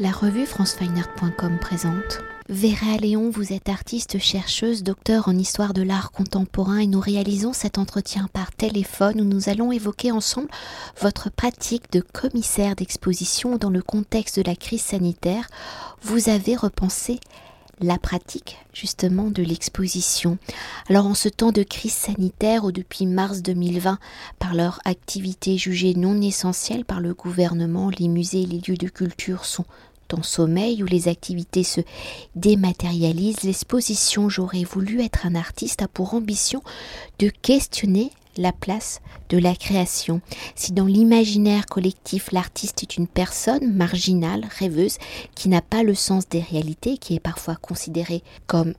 La revue francefineart.com présente. Vera Léon, vous êtes artiste, chercheuse, docteur en histoire de l'art contemporain et nous réalisons cet entretien par téléphone où nous allons évoquer ensemble votre pratique de commissaire d'exposition dans le contexte de la crise sanitaire. Vous avez repensé la pratique justement de l'exposition. Alors en ce temps de crise sanitaire où depuis mars 2020, par leur activité jugée non essentielle par le gouvernement, les musées et les lieux de culture sont en sommeil où les activités se dématérialisent, l'exposition J'aurais voulu être un artiste a pour ambition de questionner la place de la création. Si dans l'imaginaire collectif l'artiste est une personne marginale, rêveuse, qui n'a pas le sens des réalités, qui est parfois considérée comme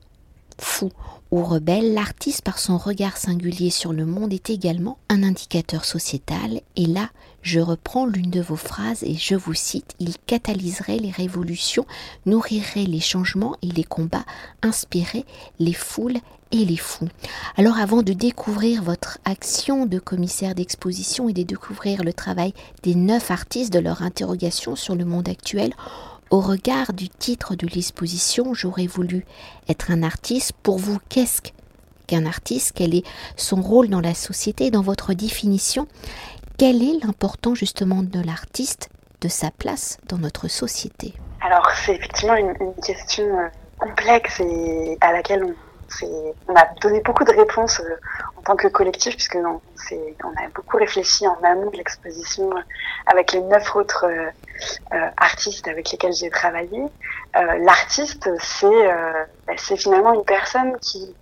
fou ou rebelle, l'artiste par son regard singulier sur le monde est également un indicateur sociétal et là je reprends l'une de vos phrases et je vous cite, il catalyserait les révolutions, nourrirait les changements et les combats, inspirerait les foules et les fous. Alors avant de découvrir votre action de commissaire d'exposition et de découvrir le travail des neuf artistes de leur interrogation sur le monde actuel, au regard du titre de l'exposition, j'aurais voulu être un artiste. Pour vous, qu'est-ce qu'un artiste? Quel est son rôle dans la société? Dans votre définition, quel est l'important justement de l'artiste, de sa place dans notre société? Alors c'est effectivement une, question euh, complexe et à laquelle on a donné beaucoup de réponses euh, tant que collectif, puisque on, on a beaucoup réfléchi en amont de l'exposition euh, avec les neuf autres euh, artistes avec lesquels j'ai travaillé. L'artiste, c'est bah, c'est finalement une personne qui,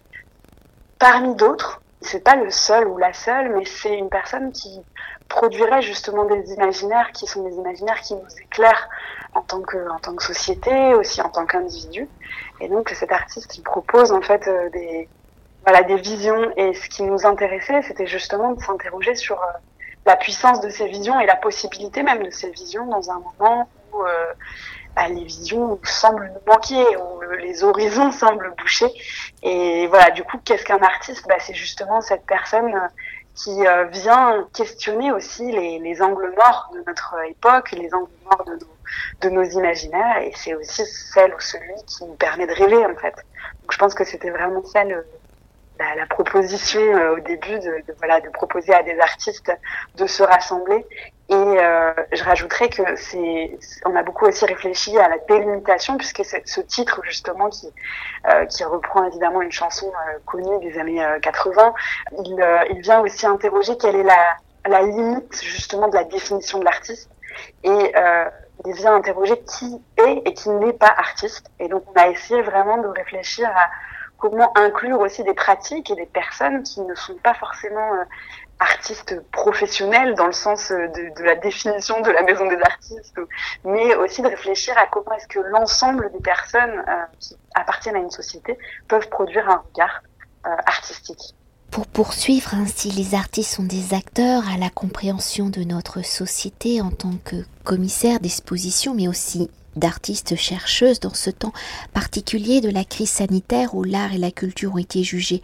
parmi d'autres, c'est pas le seul ou la seule, mais c'est une personne qui produirait justement des imaginaires qui sont des imaginaires qui nous éclairent en tant que en tant que société, aussi en tant qu'individu. Et donc cet artiste, il propose en fait euh, des voilà des visions. Et ce qui nous intéressait, c'était justement de s'interroger sur euh, la puissance de ces visions et la possibilité même de ces visions dans un moment où euh, bah, les visions semblent nous manquer, où les horizons semblent boucher. Et voilà, du coup, qu'est-ce qu'un artiste? Bah, C'est justement cette personne qui vient questionner aussi les, les, angles morts de notre époque, les angles morts de nos, de nos imaginaires et c'est aussi celle ou celui qui nous permet de rêver en fait. Donc je pense que c'était vraiment ça la, proposition euh, au début de, voilà de proposer à des artistes de se rassembler. Et euh, je rajouterais que c'est on a beaucoup aussi réfléchi à la délimitation puisque ce titre justement qui euh, qui reprend évidemment une chanson connue des années 80 il, il vient aussi interroger quelle est la la limite justement de la définition de l'artiste. Et il vient interroger qui est et qui n'est pas artiste. Et donc, on a essayé vraiment de réfléchir à comment inclure aussi des pratiques et des personnes qui ne sont pas forcément euh, artistes professionnels dans le sens euh, de, la définition de la maison des artistes, mais aussi de réfléchir à comment est-ce que l'ensemble des personnes euh, qui appartiennent à une société peuvent produire un regard artistique. Pour poursuivre ainsi, les artistes sont des acteurs à la compréhension de notre société en tant que commissaires d'exposition, mais aussi d'artistes chercheuses dans ce temps particulier de la crise sanitaire où l'art et la culture ont été jugés,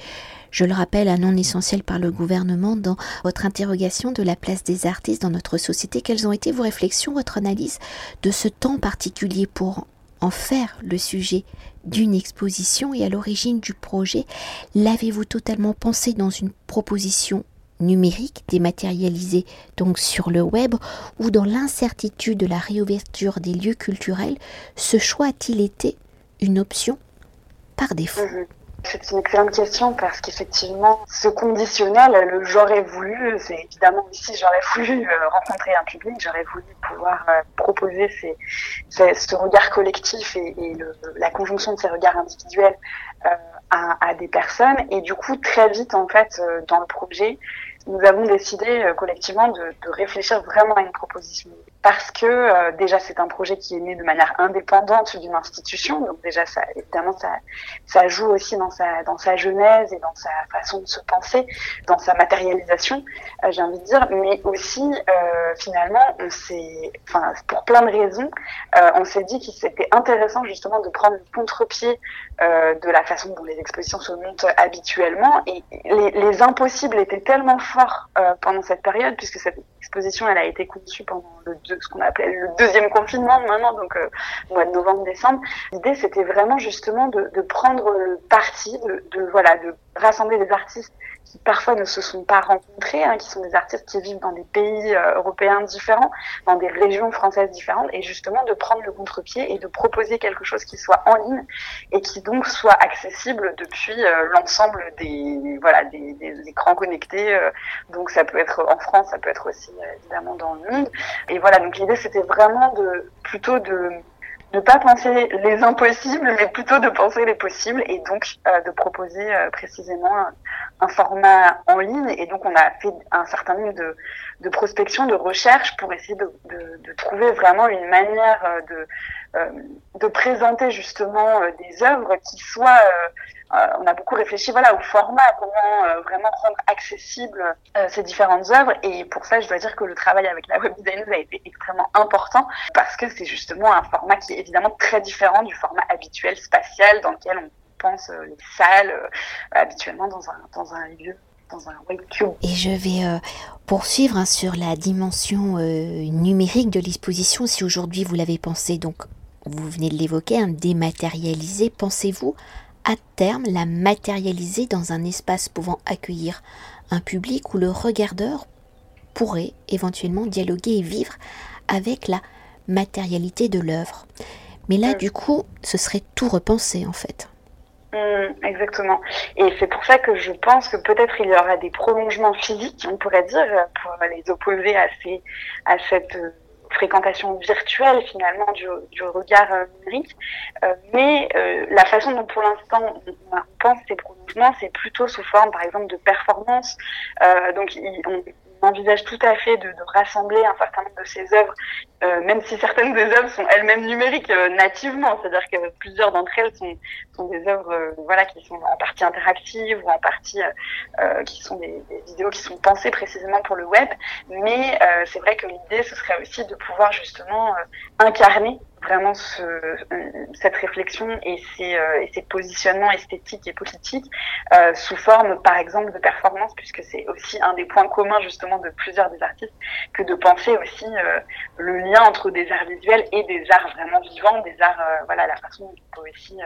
je le rappelle, un non essentiel par le gouvernement dans votre interrogation de la place des artistes dans notre société. Quelles ont été vos réflexions, votre analyse de ce temps particulier pour en faire le sujet d'une exposition et à l'origine du projet, l'avez-vous totalement pensé dans une proposition numérique dématérialisée donc sur le web ou dans l'incertitude de la réouverture des lieux culturels, ce choix a-t-il été une option par défaut? Mhm. C'est une excellente question parce qu'effectivement, ce conditionnel, le j'aurais voulu, c'est évidemment ici, j'aurais voulu euh, rencontrer un public, j'aurais voulu pouvoir euh, proposer ce regard collectif et, la conjonction de ces regards individuels à, à, des personnes. Et du coup, très vite, en fait, dans le projet, nous avons décidé collectivement de, de réfléchir vraiment à une proposition parce que euh, déjà c'est un projet qui est né de manière indépendante d'une institution, donc déjà ça évidemment ça ça joue aussi dans sa dans sa genèse et dans sa façon de se penser, dans sa matérialisation, euh, j'ai envie de dire, mais aussi euh, finalement on s'est, enfin pour plein de raisons, euh, on s'est dit qu'il c'était intéressant justement de prendre le contre-pied de la façon dont les expositions se montent habituellement. Et les, les impossibles étaient tellement forts pendant cette période puisque cette exposition elle a été conçue pendant le ce qu'on appelle le deuxième confinement maintenant, donc mois de novembre-décembre. L'idée, c'était vraiment justement de, de prendre parti, de, de, voilà, de rassembler des artistes qui parfois ne se sont pas rencontrés, hein, qui sont des artistes qui vivent dans des pays euh, européens différents, dans des régions françaises différentes, et justement de prendre le contre-pied et de proposer quelque chose qui soit en ligne et qui donc soit accessible depuis euh, l'ensemble des voilà des, écrans connectés. Euh, donc ça peut être en France, ça peut être aussi évidemment dans le monde. Et voilà, donc l'idée c'était vraiment de plutôt de ne pas penser les impossibles, mais plutôt de penser les possibles et donc euh, de proposer euh, précisément un, format en ligne. Et donc on a fait un certain nombre de, de prospection, de recherche pour essayer de, de, de trouver vraiment une manière euh, de, de présenter justement des œuvres qui soient euh, on a beaucoup réfléchi voilà au format, comment euh, vraiment rendre accessible euh, ces différentes œuvres. Et pour ça, je dois dire que le travail avec la web a été extrêmement important parce que c'est justement un format qui est évidemment très différent du format habituel spatial dans lequel on pense les salles habituellement dans un, dans un lieu. Et je vais poursuivre hein, sur la dimension numérique de l'exposition. Si aujourd'hui vous l'avez pensé, donc vous venez de l'évoquer, un dématérialisé, pensez-vous à terme la matérialiser dans un espace pouvant accueillir un public où le regardeur pourrait éventuellement dialoguer et vivre avec la matérialité de l'œuvre. Mais là, mm. du coup, ce serait tout repensé en fait. Mm, exactement. Et c'est pour ça que je pense que peut-être il y aura des prolongements physiques, on pourrait dire, pour les opposer à, ces, à cette fréquentation virtuelle finalement du, du regard euh, numérique. Euh, mais euh, la façon dont pour l'instant on, pense ces prolongements, c'est plutôt sous forme par exemple de performance. donc on, envisage tout à fait de, rassembler un certain nombre de ces œuvres, euh, même si certaines des œuvres sont elles-mêmes numériques euh, nativement, c'est-à-dire que plusieurs d'entre elles sont, des œuvres voilà qui sont en partie interactives ou en partie qui sont des, vidéos qui sont pensées précisément pour le web. Mais c'est vrai que l'idée ce serait aussi de pouvoir justement incarner vraiment ce, euh, cette réflexion et ces, euh, et ces, positionnements esthétiques et politiques euh, sous forme, par exemple, de performance, puisque c'est aussi un des points communs justement de plusieurs des artistes, que de penser aussi le lien entre des arts visuels et des arts vraiment vivants, des arts, voilà, la façon dont on peut aussi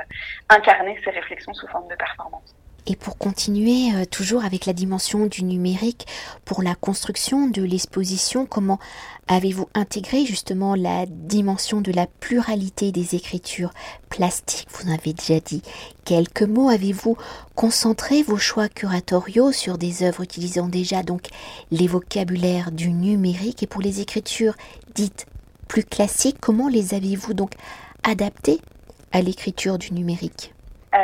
incarner ces réflexions sous forme de performance. Et pour continuer euh, toujours avec la dimension du numérique, pour la construction de l'exposition, comment avez-vous intégré justement la dimension de la pluralité des écritures plastiques? Vous en avez déjà dit. Quelques mots. Avez-vous concentré vos choix curatoriaux sur des œuvres utilisant déjà donc les vocabulaires du numérique? Et pour les écritures dites plus classiques, comment les avez-vous donc adaptées à l'écriture du numérique?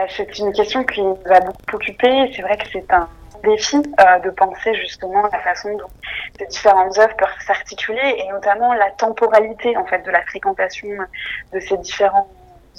C'est une question qui nous beaucoup occupé. C'est vrai que c'est un défi euh, de penser justement la façon dont ces différentes œuvres peuvent s'articuler et notamment la temporalité en fait de la fréquentation de ces différentes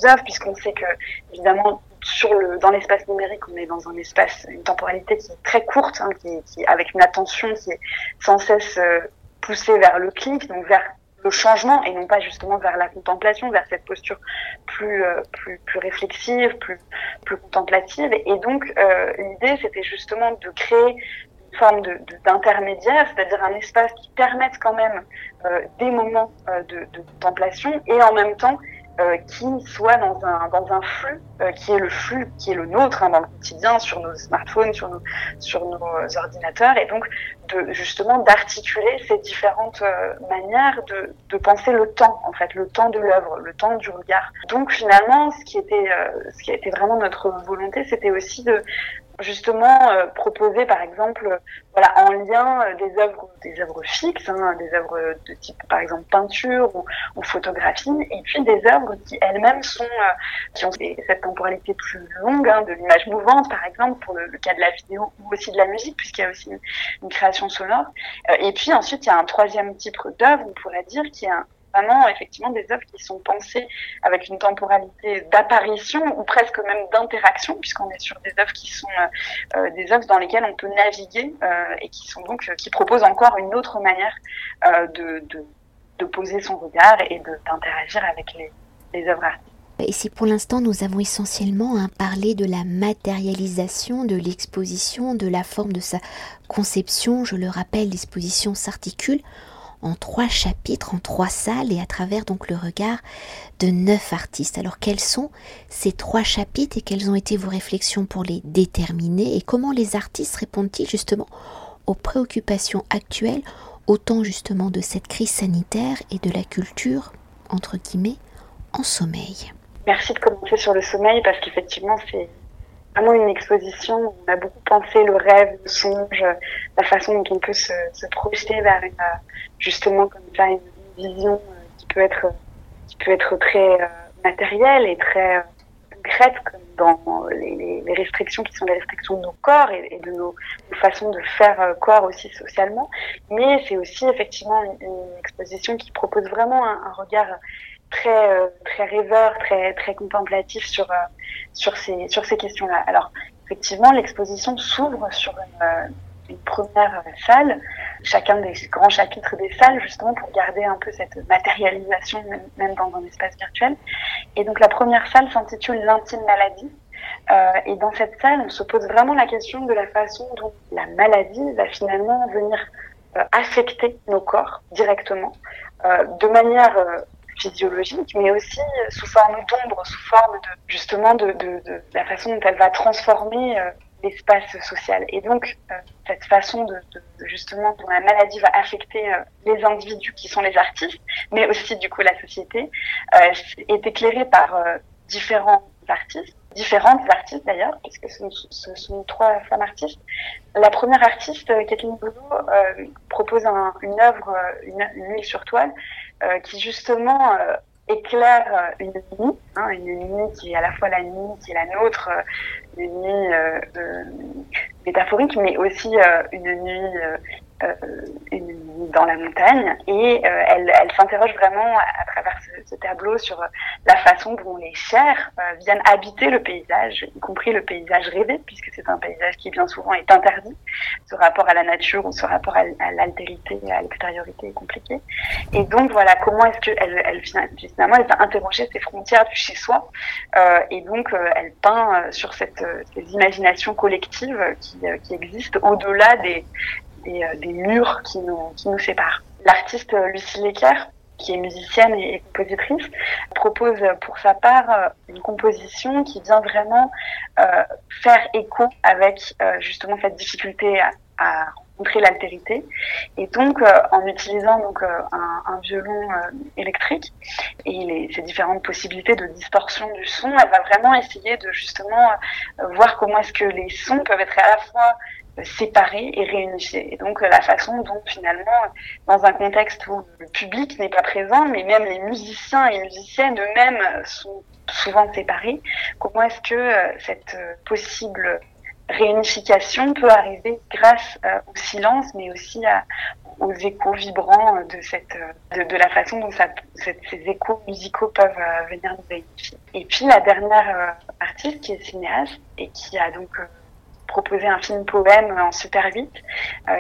œuvres puisqu'on sait que évidemment sur le dans l'espace numérique on est dans un espace une temporalité qui est très courte hein, qui, qui, avec une attention qui est sans cesse euh, poussée vers le clic donc vers le changement et non pas justement vers la contemplation, vers cette posture plus euh, plus plus réflexive, plus plus contemplative. Et donc euh, l'idée c'était justement de créer une forme de d'intermédiaire, c'est-à-dire un espace qui permette quand même euh, des moments de, de, contemplation et en même temps euh, qui soit dans un dans un flux euh, qui est le flux qui est le nôtre hein, dans le quotidien sur nos smartphones sur nos sur nos ordinateurs et donc de justement d'articuler ces différentes euh, manières de de penser le temps en fait le temps de l'œuvre le temps du regard. Donc finalement ce qui était ce qui a été vraiment notre volonté c'était aussi de justement euh, proposer par exemple voilà en lien euh, des œuvres des œuvres fixes hein, des œuvres de type par exemple peinture ou, ou photographie et puis des œuvres qui elles-mêmes sont euh, qui ont cette temporalité plus longue hein, de l'image mouvante par exemple pour le, cas de la vidéo ou aussi de la musique puisqu'il y a aussi une, une création sonore. Et puis ensuite il y a un troisième type d'œuvre on pourrait dire qui est un, vraiment effectivement des œuvres qui sont pensées avec une temporalité d'apparition ou presque même d'interaction, puisqu'on est sur des œuvres qui sont euh, euh, des œuvres dans lesquelles on peut naviguer euh, et qui sont donc qui proposent encore une autre manière de, poser son regard et d'interagir avec les, les œuvres artistiques. Et si pour l'instant nous avons essentiellement hein, parlé de la matérialisation de l'exposition, de la forme de sa conception, je le rappelle, l'exposition s'articule en trois chapitres, en trois salles et à travers donc le regard de neuf artistes. Alors quels sont ces trois chapitres et quelles ont été vos réflexions pour les déterminer et comment les artistes répondent-ils justement aux préoccupations actuelles autant justement de cette crise sanitaire et de la culture, entre guillemets, en sommeil? Merci de commencer sur le sommeil parce qu'effectivement c'est vraiment une exposition où on a beaucoup pensé le rêve, le songe, la façon dont on peut se, projeter vers une, justement comme ça une vision euh, qui peut être qui peut être très euh, matérielle et très euh, concrète comme dans les, restrictions qui sont les restrictions de nos corps et, de nos, façons de faire corps aussi socialement. Mais c'est aussi effectivement une, exposition qui propose vraiment un regard très euh, très rêveur, très très contemplatif sur euh, sur ces sur ces questions-là. Alors effectivement, l'exposition s'ouvre sur une, euh, une, première salle, chacun des grands chapitres des salles justement pour garder un peu cette matérialisation même, dans un espace virtuel. Et donc la première salle s'intitule l'intime maladie. Et dans cette salle, on se pose vraiment la question de la façon dont la maladie va finalement venir affecter nos corps directement, de manière physiologique, mais aussi euh, sous forme d'ombre, sous forme de justement de, de, la façon dont elle va transformer euh, l'espace social. Et donc euh, cette façon de, justement dont la maladie va affecter les individus qui sont les artistes, mais aussi du coup la société, est éclairée par différents artistes différentes artistes d'ailleurs, puisque ce, sont trois femmes artistes. La première artiste, Kathleen Boulot, propose un, une œuvre, une, une, huile sur toile, euh, qui justement euh, éclaire euh, une nuit, hein, une nuit qui est à la fois la nuit qui est la nôtre, une nuit métaphorique, mais aussi une nuit dans la montagne et elle, elle s'interroge vraiment à, travers ce, tableau sur la façon dont les chairs viennent habiter le paysage, y compris le paysage rêvé, puisque c'est un paysage qui bien souvent est interdit. Ce rapport à la nature ou ce rapport à, l'altérité, à l'extériorité est compliqué. Et donc voilà, comment est-ce qu'elle elle, finalement elle va interroger ces frontières du chez soi euh, et donc euh, elle peint euh, sur cette, euh, ces imaginations collectives qui, qui existent au-delà des, des, des, murs qui nous, séparent. L'artiste Lucie Lecker qui est musicienne et compositrice, propose pour sa part une composition qui vient vraiment euh, faire écho avec euh, justement cette difficulté à, à rencontrer l'altérité. Et donc, euh, en utilisant donc euh, un, violon euh, électrique et les, ces différentes possibilités de distorsion du son, elle va vraiment essayer de justement voir comment est-ce que les sons peuvent être à la fois séparés et réunifiés. Et donc la façon dont finalement, dans un contexte où le public n'est pas présent, mais même les musiciens et musiciennes eux-mêmes sont souvent séparés, comment est-ce que cette possible réunification peut arriver grâce euh, au silence, mais aussi à, aux échos vibrants de cette de, la façon dont ces échos musicaux peuvent euh, venir nous réunifier. Et puis la dernière euh, artiste qui est cinéaste et qui a donc proposé un film poème en Super 8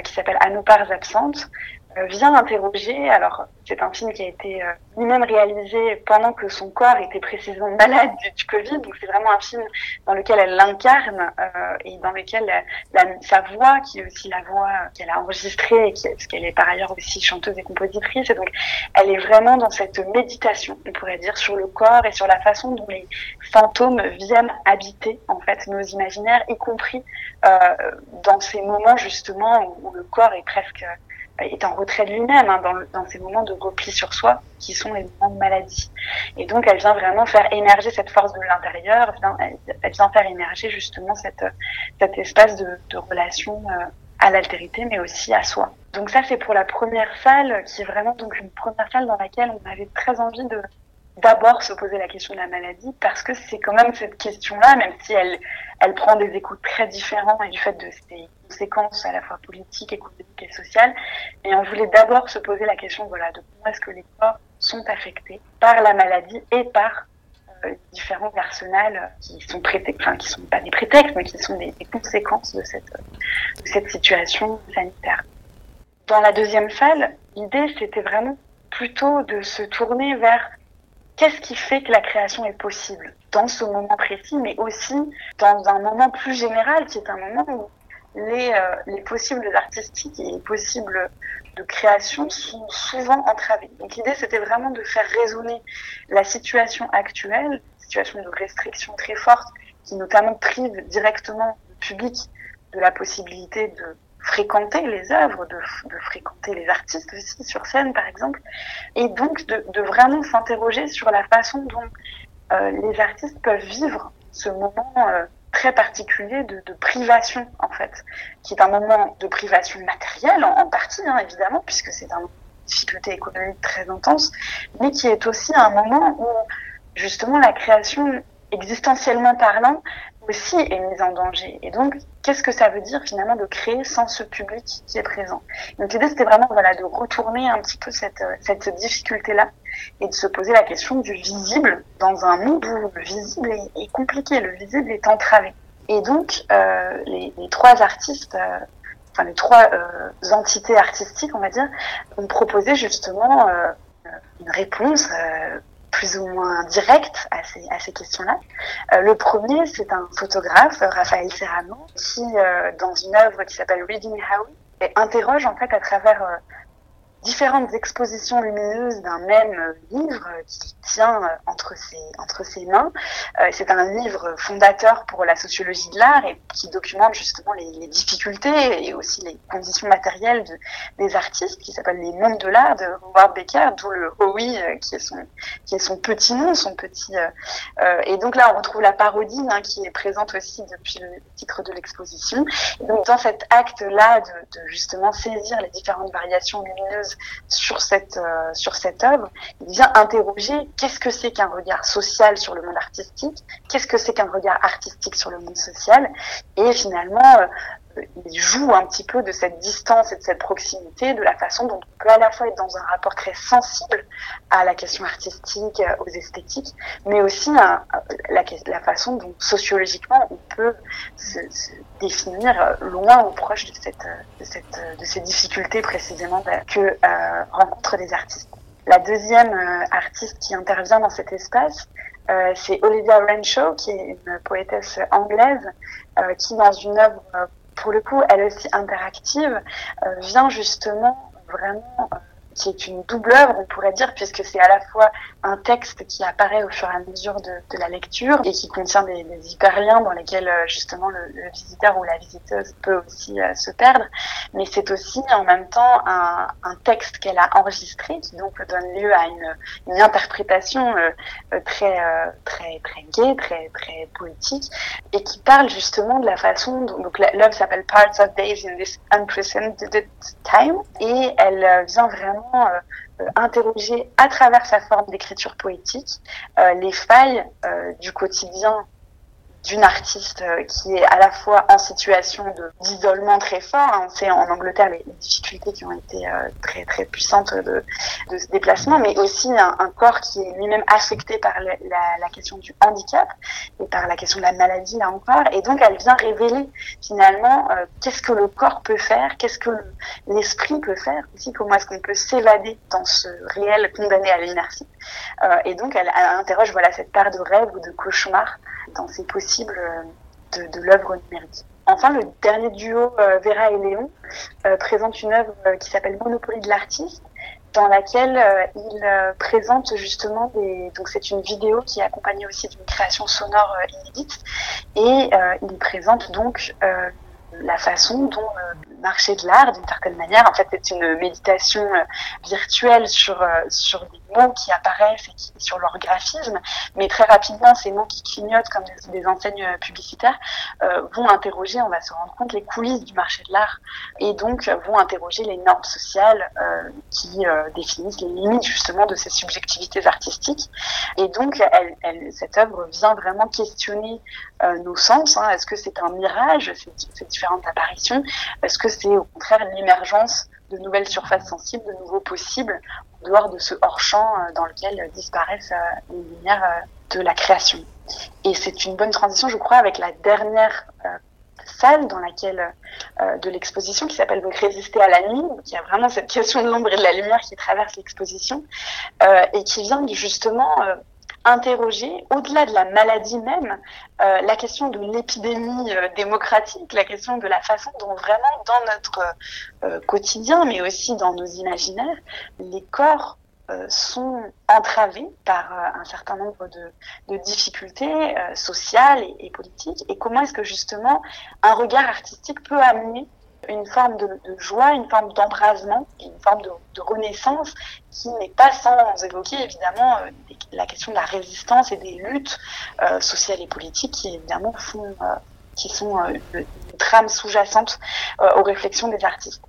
qui s'appelle À nos parts absentes, euh, vient interroger. Alors, c'est un film qui a été euh, lui-même réalisé pendant que son corps était précisément malade du, Covid. Donc, c'est vraiment un film dans lequel elle l'incarne euh, et dans lequel la, sa voix, qui est aussi la voix qu'elle a enregistrée, et qui, parce qu'elle est par ailleurs aussi chanteuse et compositrice. Et donc, elle est vraiment dans cette méditation, on pourrait dire, sur le corps et sur la façon dont les fantômes viennent habiter en fait nos imaginaires, y compris euh, dans ces moments justement où, où le corps est presque est en retrait de lui-même hein, dans, dans, ces moments de repli sur soi qui sont les moments de maladie. Et donc elle vient vraiment faire émerger cette force de l'intérieur, elle, elle, vient faire émerger justement cette, cet espace de, de relation euh, à l'altérité mais aussi à soi. Donc ça c'est pour la première salle qui est vraiment donc une première salle dans laquelle on avait très envie de d'abord se poser la question de la maladie parce que c'est quand même cette question-là, même si elle, elle prend des échos très différents et du fait de ses conséquences à la fois politiques, économiques et sociales. Et on voulait d'abord se poser la question, voilà, de comment est-ce que les corps sont affectés par la maladie et par euh, différents arsenals qui sont prétextes, enfin qui sont pas des prétextes, mais qui sont des, des conséquences de cette, de cette situation sanitaire. Dans la deuxième salle, l'idée c'était vraiment plutôt de se tourner vers qu'est-ce qui fait que la création est possible dans ce moment précis, mais aussi dans un moment plus général, qui est un moment où les, les possibles artistiques et les possibles de création sont souvent entravés. Donc l'idée, c'était vraiment de faire résonner la situation actuelle, situation de restriction très forte, qui notamment prive directement le public de la possibilité de fréquenter les œuvres, de, fréquenter les artistes aussi sur scène par exemple, et donc de, vraiment s'interroger sur la façon dont euh, les artistes peuvent vivre ce moment euh, très particulier de, privation en fait, qui est un moment de privation matérielle en, partie hein, évidemment, puisque c'est un difficulté économique très intense, mais qui est aussi un moment où justement la création existentiellement parlant aussi est mise en danger. Et donc, qu'est-ce que ça veut dire finalement de créer sans ce public qui est présent? Donc l'idée, c'était vraiment voilà, de retourner un petit peu cette, cette difficulté-là et de se poser la question du visible dans un monde où le visible est, compliqué, le visible est entravé. Et donc, euh, les, trois artistes, euh, enfin les trois euh, entités artistiques, on va dire, ont proposé justement euh, une réponse euh, plus ou moins direct à ces, à ces questions-là. Euh, le premier, c'est un photographe, Raphaël Serrano, qui, euh, dans une œuvre qui s'appelle Reading Howie, interroge en fait à travers euh, différentes expositions lumineuses d'un même livre qui tient entre ses, entre ses mains. Euh, c'est un livre fondateur pour la sociologie de l'art et qui documente justement les, difficultés et aussi les conditions matérielles de, des artistes, qui s'appelle Les Mondes de l'art de Howard Becker, d'où le Howie euh, qui est son qui est son petit nom, son petit. Euh, et donc là, on retrouve la parodie hein, qui est présente aussi depuis le titre de l'exposition. Donc dans cet acte-là de justement saisir les différentes variations lumineuses sur cette euh, sur cette œuvre, il vient interroger qu'est-ce que c'est qu'un regard social sur le monde artistique, qu'est-ce que c'est qu'un regard artistique sur le monde social, et finalement euh, il joue un petit peu de cette distance et de cette proximité, de la façon dont on peut à la fois être dans un rapport très sensible à la question artistique, aux esthétiques, mais aussi à la, façon dont sociologiquement on peut se, définir loin ou proche de, cette, cette, de ces difficultés précisément que euh, rencontrent les artistes. La deuxième euh, artiste qui intervient dans cet espace, euh, c'est Olivia Renshaw, qui est une poétesse anglaise, euh, qui dans une œuvre pour le coup, elle aussi interactive, euh, vient justement vraiment euh, qui est une double œuvre, on pourrait dire, puisque c'est à la fois un texte qui apparaît au fur et à mesure de, la lecture et qui contient des, hyperliens dans lesquels euh, justement le, visiteur ou la visiteuse peut aussi euh, se perdre, mais c'est aussi en même temps un, un texte qu'elle a enregistré qui donc donne lieu à une, une interprétation euh, très très très gaie, très très poétique et qui parle justement de la façon dont donc l'œuvre s'appelle Parts of Days in this Unprecedented Time et elle vient vraiment euh, interroger à travers sa forme d'écriture poétique euh, les failles euh, du quotidien d'une artiste euh, qui est à la fois en situation d'isolement très fort. Hein. On sait en Angleterre les, difficultés qui ont été euh, très très puissantes de, ce déplacement, mais aussi un, corps qui est lui-même affecté par la, question du handicap et par la question de la maladie là encore. Et donc elle vient révéler finalement euh, qu'est-ce que le corps peut faire, qu'est-ce que l'esprit peut faire aussi, comment est-ce qu'on peut s'évader dans ce réel condamné à l'inertie. Et donc elle, elle, interroge voilà cette part de rêve ou de cauchemar dans ces possibles de, de l'œuvre numérique. Enfin, le dernier duo, euh, Vera et Léon, euh, présente une œuvre euh, qui s'appelle Monopoly de l'artiste, dans laquelle euh, ils présentent justement des... Donc c'est une vidéo qui est accompagnée aussi d'une création sonore inédite, et ils présentent donc la façon dont marché de l'art, d'une certaine manière, en fait, c'est une méditation virtuelle sur, sur des mots qui apparaissent et sur leur graphisme, mais très rapidement, ces mots qui clignotent comme des, enseignes publicitaires euh, vont interroger, on va se rendre compte, les coulisses du marché de l'art et donc vont interroger les normes sociales euh, qui euh, définissent les limites justement de ces subjectivités artistiques. Et donc, cette œuvre vient vraiment questionner euh, nos sens. Hein. Est-ce que c'est un mirage, ces, ces différentes apparitions? Est-ce que c'est au contraire l'émergence de nouvelles surfaces sensibles, de nouveaux possibles, en dehors de ce hors-champ euh, dans lequel disparaissent les lumières de la création. Et c'est une bonne transition, je crois, avec la dernière euh, salle dans laquelle euh, de l'exposition qui s'appelle donc résister à la nuit, qui a vraiment cette question de l'ombre et de la lumière qui traverse l'exposition euh, et qui vient justement interroger, au-delà de la maladie même, euh, la question de l'épidémie euh, démocratique, la question de la façon dont vraiment dans notre euh, quotidien, mais aussi dans nos imaginaires, les corps sont entravés par un certain nombre de, difficultés sociales et, et, politiques, et comment est-ce que justement un regard artistique peut amener une forme de, joie, une forme d'embrasement, une forme de, renaissance qui n'est pas sans évoquer évidemment euh, la question de la résistance et des luttes euh, sociales et politiques qui évidemment font, euh, qui sont une trame sous-jacente aux réflexions des artistes.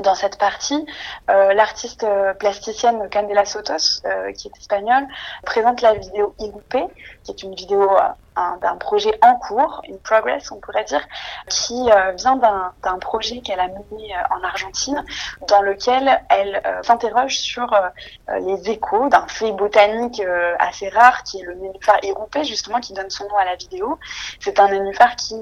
Dans cette partie, l'artiste plasticienne Candela Sotos, qui est espagnole, présente la vidéo Igoupé, qui est une vidéo d'un projet en cours, une progress on pourrait dire, qui euh, vient d'un projet qu'elle a mené euh, en Argentine, dans lequel elle euh, s'interroge sur les échos d'un fait botanique assez rare qui est le nénuphar éroupé, justement, qui donne son nom à la vidéo. C'est un nénuphar qui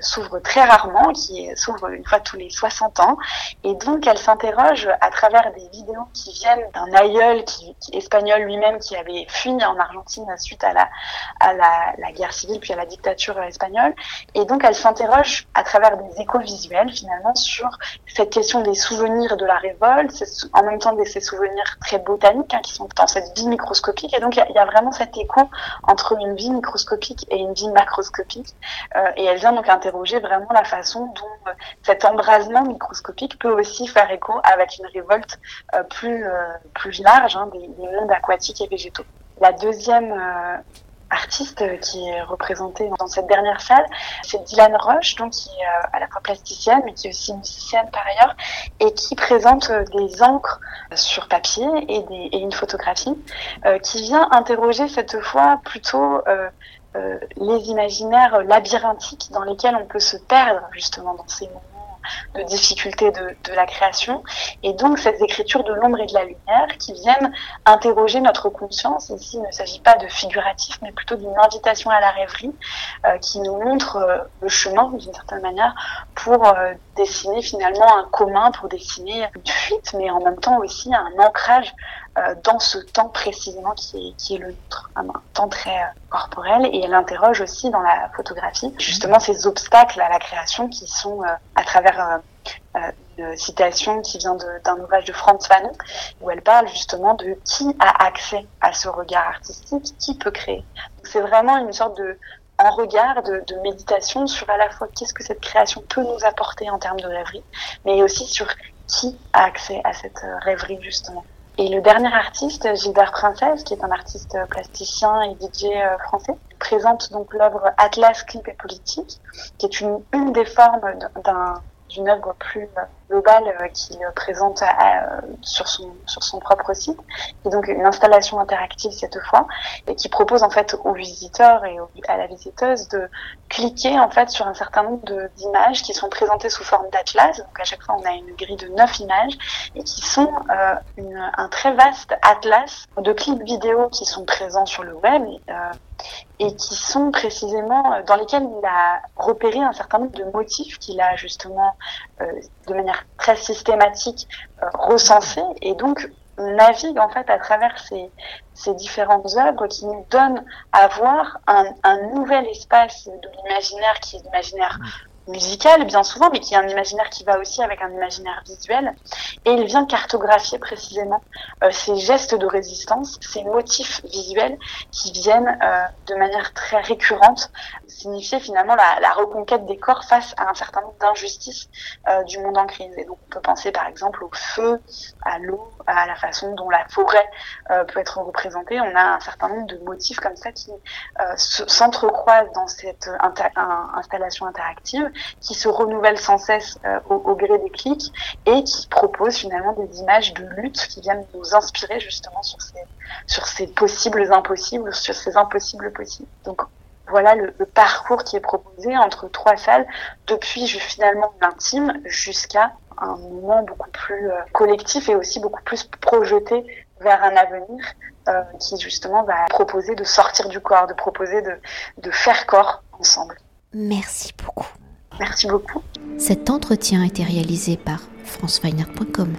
s'ouvre très rarement, qui s'ouvre une fois tous les 60 ans, et donc elle s'interroge à travers des vidéos qui viennent d'un aïeul espagnol lui-même qui avait fui en Argentine suite à la, à la guerre civile puis à la dictature espagnole. Et donc elle s'interroge à travers des échos visuels finalement sur cette question des souvenirs de la révolte, en même temps des ces souvenirs très botaniques hein, qui sont dans cette vie microscopique. Et donc il y, a vraiment cet écho entre une vie microscopique et une vie macroscopique. Euh, et elle vient donc interroger vraiment la façon dont euh, cet embrasement microscopique peut aussi faire écho avec une révolte euh, plus, plus large hein, des, des, mondes aquatiques et végétaux. La deuxième artiste qui est représenté dans cette dernière salle. C'est Dylan Roche, donc qui est euh, à la fois plasticienne, mais qui est aussi musicienne par ailleurs, et qui présente euh, des encres sur papier et, des, et une photographie, euh, qui vient interroger cette fois plutôt les imaginaires labyrinthiques dans lesquels on peut se perdre justement dans ces moments de difficulté de, de, la création. Et donc, ces écritures de l'ombre et de la lumière qui viennent interroger notre conscience. Ici, il ne s'agit pas de figuratif, mais plutôt d'une invitation à la rêverie euh, qui nous montre euh, le chemin, d'une certaine manière, pour euh, dessiner finalement un commun, pour dessiner une fuite, mais en même temps aussi un ancrage dans ce temps précisément qui est, qui est le nôtre, un temps très euh, corporel. Et elle interroge aussi dans la photographie justement ces obstacles à la création qui sont euh, à travers une citation qui vient d'un ouvrage de Franz Fanon, où elle parle justement de qui a accès à ce regard artistique, qui peut créer. C'est vraiment une sorte de un regard de, méditation sur à la fois qu'est-ce que cette création peut nous apporter en termes de rêverie, mais aussi sur qui a accès à cette rêverie justement. Et le dernier artiste, Gilbert Princesse, qui est un artiste plasticien et DJ euh, français, présente donc l'œuvre Atlas, clip et politique, qui est une, des formes d'un d'une œuvre plus globale euh, qu'il présente euh, sur son propre site, et donc une installation interactive cette fois, et qui propose en fait aux visiteurs et à la visiteuse de cliquer en fait sur un certain nombre d'images qui sont présentées sous forme d'atlas. Donc à chaque fois on a une grille de neuf images et qui sont euh, un très vaste atlas de clips vidéo qui sont présents sur le web. Et, qui sont précisément dans lesquels il a repéré un certain nombre de motifs qu'il a justement de manière très systématique euh, recensés et donc on navigue en fait à travers ces, ces différentes œuvres qui nous donnent à voir un, un nouvel espace de l'imaginaire qui est l'imaginaire musical bien souvent, mais qui est un imaginaire qui va aussi avec un imaginaire visuel. Et il vient cartographier précisément euh, ces gestes de résistance, ces motifs visuels qui viennent euh, de manière très récurrente signifier finalement la, la, reconquête des corps face à un certain nombre d'injustices euh, du monde en crise. Et donc on peut penser par exemple au feu, à l'eau, à la façon dont la forêt euh, peut être représentée. On a un certain nombre de motifs comme ça qui euh, s'entrecroisent dans cette installation interactive qui se renouvelle sans cesse euh, au, gré des clics et qui propose finalement des images de lutte qui viennent nous inspirer justement sur ces, possibles impossibles, sur ces impossibles possibles. Donc voilà le, parcours qui est proposé entre trois salles, depuis finalement l'intime jusqu'à un moment beaucoup plus euh, collectif et aussi beaucoup plus projeté vers un avenir euh, qui justement va proposer de sortir du corps, de proposer de faire corps ensemble. Merci beaucoup. Merci beaucoup. Cet entretien a été réalisé par franceweiner.com.